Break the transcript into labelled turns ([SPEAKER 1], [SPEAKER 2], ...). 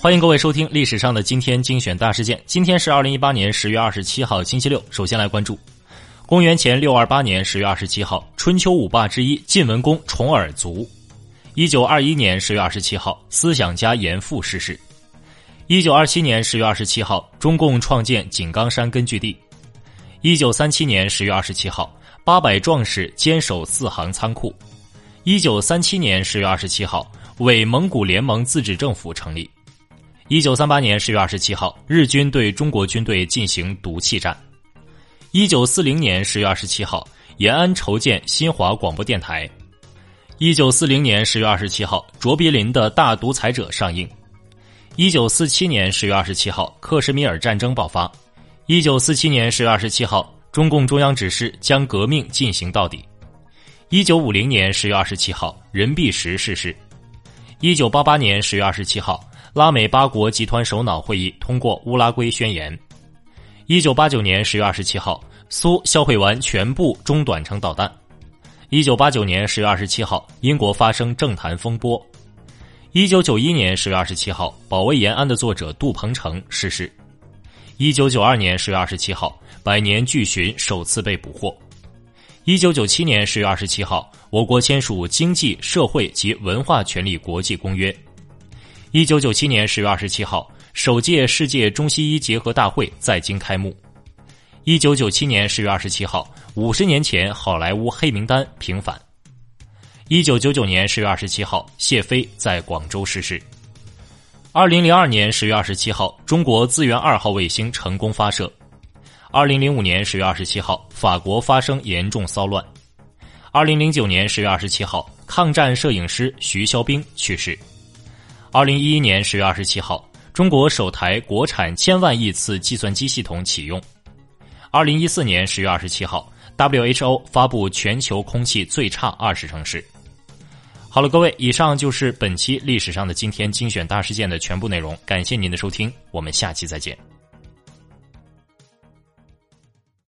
[SPEAKER 1] 欢迎各位收听历史上的今天精选大事件。今天是二零一八年十月二十七号，星期六。首先来关注，公元前六二八年十月二十七号，春秋五霸之一晋文公重耳卒。一九二一年十月二十七号，思想家严复逝世。一九二七年十月二十七号，中共创建井冈山根据地。一九三七年十月二十七号，八百壮士坚守四行仓库。一九三七年十月二十七号，伪蒙古联盟自治政府成立。一九三八年十月二十七号，日军对中国军队进行毒气战。一九四零年十月二十七号，延安筹建新华广播电台。一九四零年十月二十七号，卓别林的《大独裁者》上映。一九四七年十月二十七号，克什米尔战争爆发。一九四七年十月二十七号，中共中央指示将革命进行到底。一九五零年十月二十七号，任弼时逝世。一九八八年十月二十七号。拉美八国集团首脑会议通过乌拉圭宣言。一九八九年十月二十七号，苏销毁完全部中短程导弹。一九八九年十月二十七号，英国发生政坛风波。一九九一年十月二十七号，保卫延安的作者杜鹏程逝世。一九九二年十月二十七号，百年巨鲟首次被捕获。一九九七年十月二十七号，我国签署《经济社会及文化权利国际公约》。一九九七年十月二十七号，首届世界中西医结合大会在京开幕。一九九七年十月二十七号，五十年前好莱坞黑名单平反。一九九九年十月二十七号，谢飞在广州逝世。二零零二年十月二十七号，中国资源二号卫星成功发射。二零零五年十月二十七号，法国发生严重骚乱。二零零九年十月二十七号，抗战摄影师徐肖冰去世。二零一一年十月二十七号，中国首台国产千万亿次计算机系统启用。二零一四年十月二十七号，WHO 发布全球空气最差二十城市。好了，各位，以上就是本期历史上的今天精选大事件的全部内容。感谢您的收听，我们下期再见。